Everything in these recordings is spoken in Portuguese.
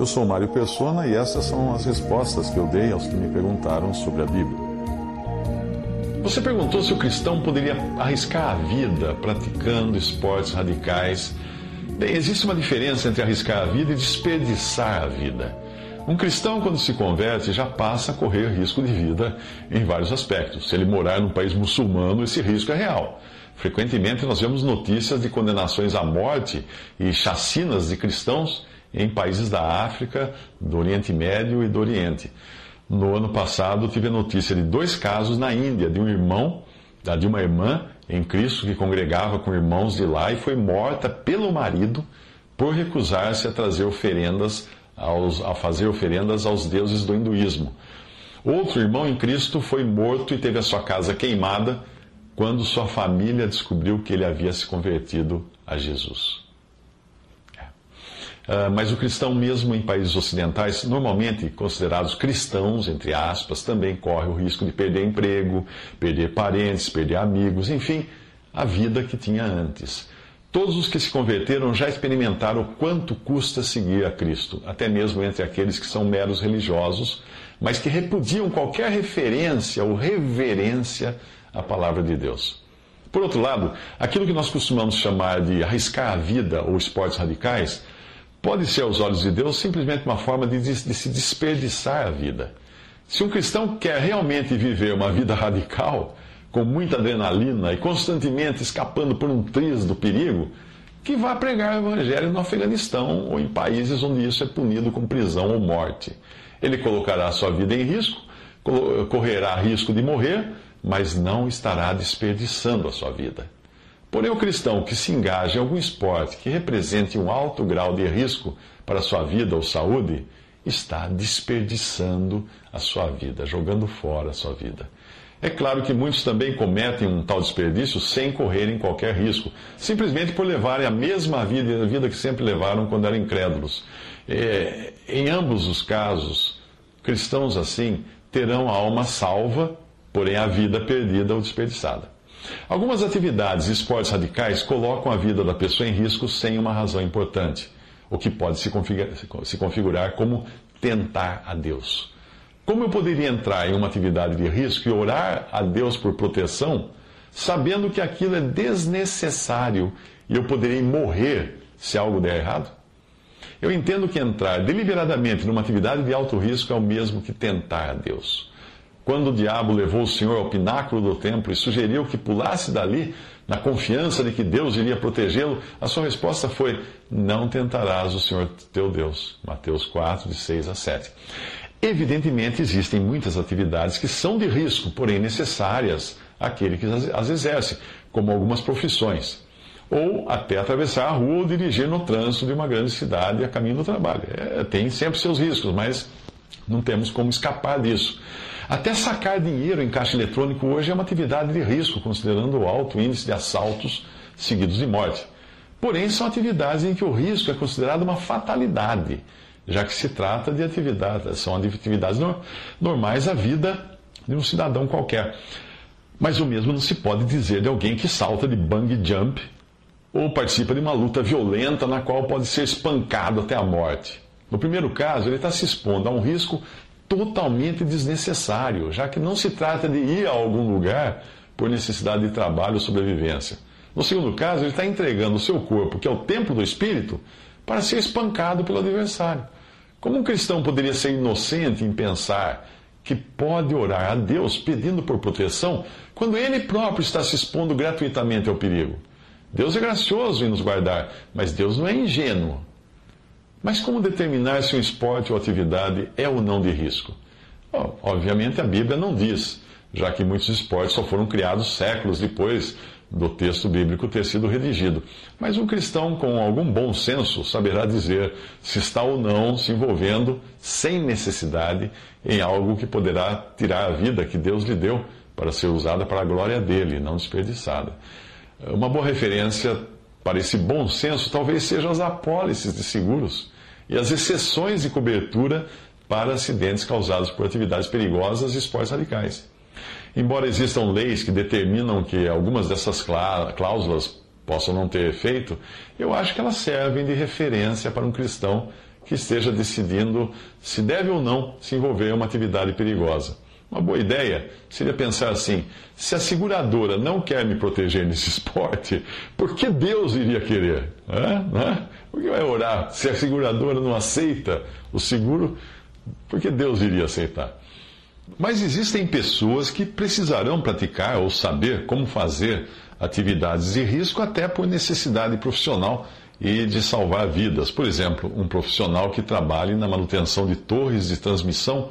Eu sou Mário Persona e essas são as respostas que eu dei aos que me perguntaram sobre a Bíblia. Você perguntou se o cristão poderia arriscar a vida praticando esportes radicais. Bem, existe uma diferença entre arriscar a vida e desperdiçar a vida. Um cristão, quando se converte, já passa a correr risco de vida em vários aspectos. Se ele morar num país muçulmano, esse risco é real. Frequentemente nós vemos notícias de condenações à morte e chacinas de cristãos em países da África, do Oriente Médio e do Oriente. No ano passado, tive a notícia de dois casos na Índia, de um irmão, de uma irmã em Cristo que congregava com irmãos de lá e foi morta pelo marido por recusar-se a trazer oferendas, aos, a fazer oferendas aos deuses do hinduísmo. Outro irmão em Cristo foi morto e teve a sua casa queimada quando sua família descobriu que ele havia se convertido a Jesus. Uh, mas o cristão, mesmo em países ocidentais, normalmente considerados cristãos, entre aspas, também corre o risco de perder emprego, perder parentes, perder amigos, enfim, a vida que tinha antes. Todos os que se converteram já experimentaram o quanto custa seguir a Cristo, até mesmo entre aqueles que são meros religiosos, mas que repudiam qualquer referência ou reverência à palavra de Deus. Por outro lado, aquilo que nós costumamos chamar de arriscar a vida ou esportes radicais pode ser aos olhos de Deus simplesmente uma forma de, de, se desperdiçar a vida. Se um cristão quer realmente viver uma vida radical, com muita adrenalina e constantemente escapando por um triz do perigo, que vá pregar o evangelho no Afeganistão ou em países onde isso é punido com prisão ou morte. Ele colocará sua vida em risco, correrá risco de morrer, mas não estará desperdiçando a sua vida. Porém, o cristão que se engaja em algum esporte que represente um alto grau de risco para sua vida ou saúde, está desperdiçando a sua vida, jogando fora a sua vida. É claro que muitos também cometem um tal desperdício sem correrem qualquer risco, simplesmente por levarem a mesma vida, a vida que sempre levaram quando eram incrédulos. É, em ambos os casos, cristãos assim terão a alma salva, porém a vida perdida ou desperdiçada. Algumas atividades e esportes radicais colocam a vida da pessoa em risco sem uma razão importante, o que pode se configurar, se configurar como tentar a Deus. Como eu poderia entrar em uma atividade de risco e orar a Deus por proteção, sabendo que aquilo é desnecessário e eu poderia morrer se algo der errado? Eu entendo que entrar deliberadamente numa atividade de alto risco é o mesmo que tentar a Deus. Quando o diabo levou o Senhor ao pináculo do templo e sugeriu que pulasse dali, na confiança de que Deus iria protegê-lo, a sua resposta foi: Não tentarás o Senhor teu Deus. Mateus 4, de 6 a 7. Evidentemente, existem muitas atividades que são de risco, porém necessárias àquele que as exerce, como algumas profissões. Ou até atravessar a rua ou dirigir no trânsito de uma grande cidade a caminho do trabalho. É, tem sempre seus riscos, mas não temos como escapar disso. Até sacar dinheiro em caixa eletrônico hoje é uma atividade de risco, considerando o alto índice de assaltos seguidos de morte. Porém, são atividades em que o risco é considerado uma fatalidade, já que se trata de atividades, são atividades normais à vida de um cidadão qualquer. Mas o mesmo não se pode dizer de alguém que salta de bungee jump ou participa de uma luta violenta na qual pode ser espancado até a morte. No primeiro caso, ele está se expondo a um risco totalmente desnecessário, já que não se trata de ir a algum lugar por necessidade de trabalho ou sobrevivência. No segundo caso, ele está entregando o seu corpo, que é o templo do espírito, para ser espancado pelo adversário. Como um cristão poderia ser inocente em pensar que pode orar a Deus pedindo por proteção quando ele próprio está se expondo gratuitamente ao perigo? Deus é gracioso em nos guardar, mas Deus não é ingênuo. Mas como determinar se um esporte ou atividade é ou não de risco? obviamente a Bíblia não diz, já que muitos esportes só foram criados séculos depois do texto bíblico ter sido redigido. Mas um cristão com algum bom senso saberá dizer se está ou não se envolvendo sem necessidade em algo que poderá tirar a vida que Deus lhe deu para ser usada para a glória dele, não desperdiçada. Uma boa referência para esse bom senso talvez sejam as apólices de seguros e as exceções de cobertura para acidentes causados por atividades perigosas e esportes radicais. Embora existam leis que determinam que algumas dessas cláusulas possam não ter efeito, eu acho que elas servem de referência para um cristão que esteja decidindo se deve ou não se envolver em uma atividade perigosa. Uma boa ideia seria pensar assim: se a seguradora não quer me proteger nesse esporte, por que Deus iria querer? Por que vai orar? Se a seguradora não aceita o seguro, por que Deus iria aceitar? Mas existem pessoas que precisarão praticar ou saber como fazer atividades de risco até por necessidade profissional e de salvar vidas. Por exemplo, um profissional que trabalhe na manutenção de torres de transmissão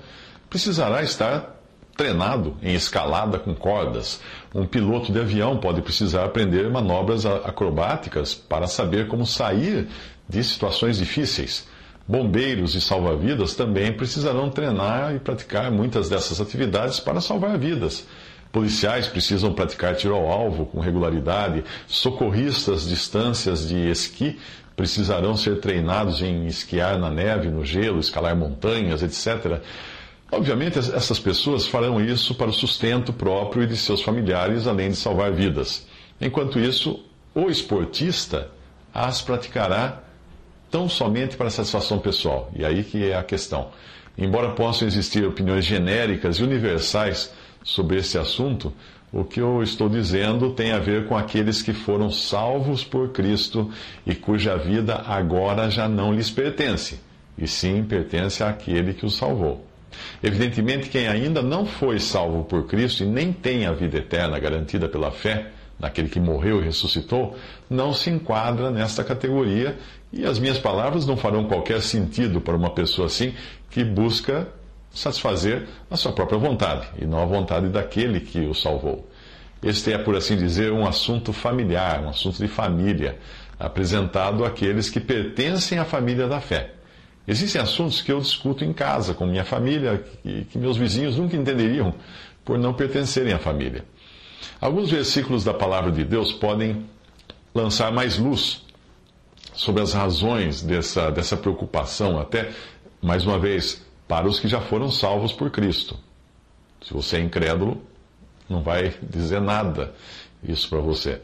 precisará estar treinado em escalada com cordas. Um piloto de avião pode precisar aprender manobras acrobáticas para saber como sair de situações difíceis. Bombeiros e salva-vidas também precisarão treinar e praticar muitas dessas atividades para salvar vidas. Policiais precisam praticar tiro ao alvo com regularidade. Socorristas distâncias de esqui precisarão ser treinados em esquiar na neve, no gelo, escalar montanhas, etc. Obviamente, essas pessoas farão isso para o sustento próprio e de seus familiares, além de salvar vidas. Enquanto isso, o esportista as praticará tão somente para satisfação pessoal. E aí que é a questão. Embora possam existir opiniões genéricas e universais sobre esse assunto, o que eu estou dizendo tem a ver com aqueles que foram salvos por Cristo e cuja vida agora já não lhes pertence, e sim pertence àquele que os salvou. Evidentemente, quem ainda não foi salvo por Cristo e nem tem a vida eterna garantida pela fé, naquele que morreu e ressuscitou, não se enquadra nesta categoria e as minhas palavras não farão qualquer sentido para uma pessoa assim que busca satisfazer a sua própria vontade e não a vontade daquele que o salvou. Este é, por assim dizer, um assunto familiar, um assunto de família, apresentado àqueles que pertencem à família da fé. Existem assuntos que eu discuto em casa com minha família e que meus vizinhos nunca entenderiam por não pertencerem à família. Alguns versículos da palavra de Deus podem lançar mais luz sobre as razões dessa, dessa preocupação, até, mais uma vez, para os que já foram salvos por Cristo. Se você é incrédulo, não vai dizer nada isso para você.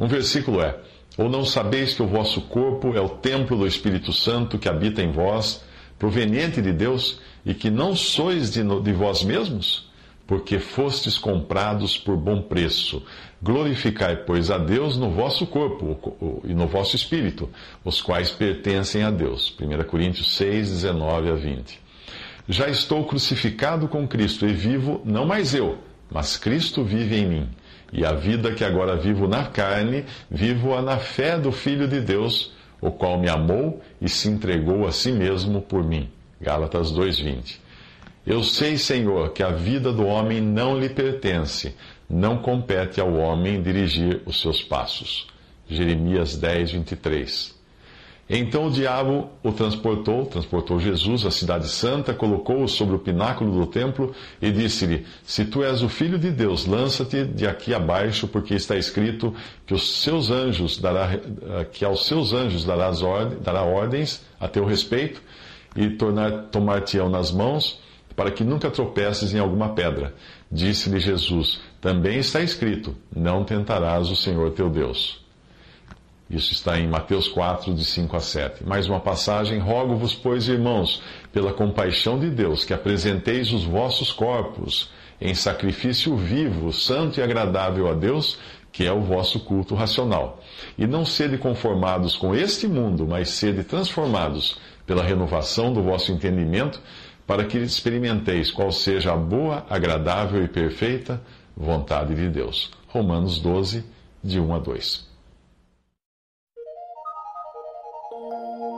Um versículo é: Ou não sabeis que o vosso corpo é o templo do Espírito Santo que habita em vós, proveniente de Deus, e que não sois de, de vós mesmos? porque fostes comprados por bom preço. Glorificai, pois, a Deus no vosso corpo e no vosso espírito, os quais pertencem a Deus. 1 Coríntios 6, 19 a 20. Já estou crucificado com Cristo e vivo, não mais eu, mas Cristo vive em mim. E a vida que agora vivo na carne, vivo-a na fé do Filho de Deus, o qual me amou e se entregou a si mesmo por mim. Gálatas 2:20. Eu sei, Senhor, que a vida do homem não lhe pertence, não compete ao homem dirigir os seus passos. Jeremias 10, 23. Então o diabo o transportou, transportou Jesus à cidade santa, colocou-o sobre o pináculo do templo e disse-lhe: Se tu és o filho de Deus, lança-te de aqui abaixo, porque está escrito que os seus anjos dará, que aos seus anjos dará, dará ordens a teu respeito e tomar-te-ão nas mãos para que nunca tropeces em alguma pedra. Disse-lhe Jesus: Também está escrito: Não tentarás o Senhor teu Deus. Isso está em Mateus 4, de 5 a 7. Mais uma passagem: Rogo-vos, pois, irmãos, pela compaixão de Deus, que apresenteis os vossos corpos em sacrifício vivo, santo e agradável a Deus, que é o vosso culto racional. E não sede conformados com este mundo, mas sede transformados pela renovação do vosso entendimento para que experimenteis qual seja a boa, agradável e perfeita vontade de Deus. Romanos 12, de 1 a 2. Thank you.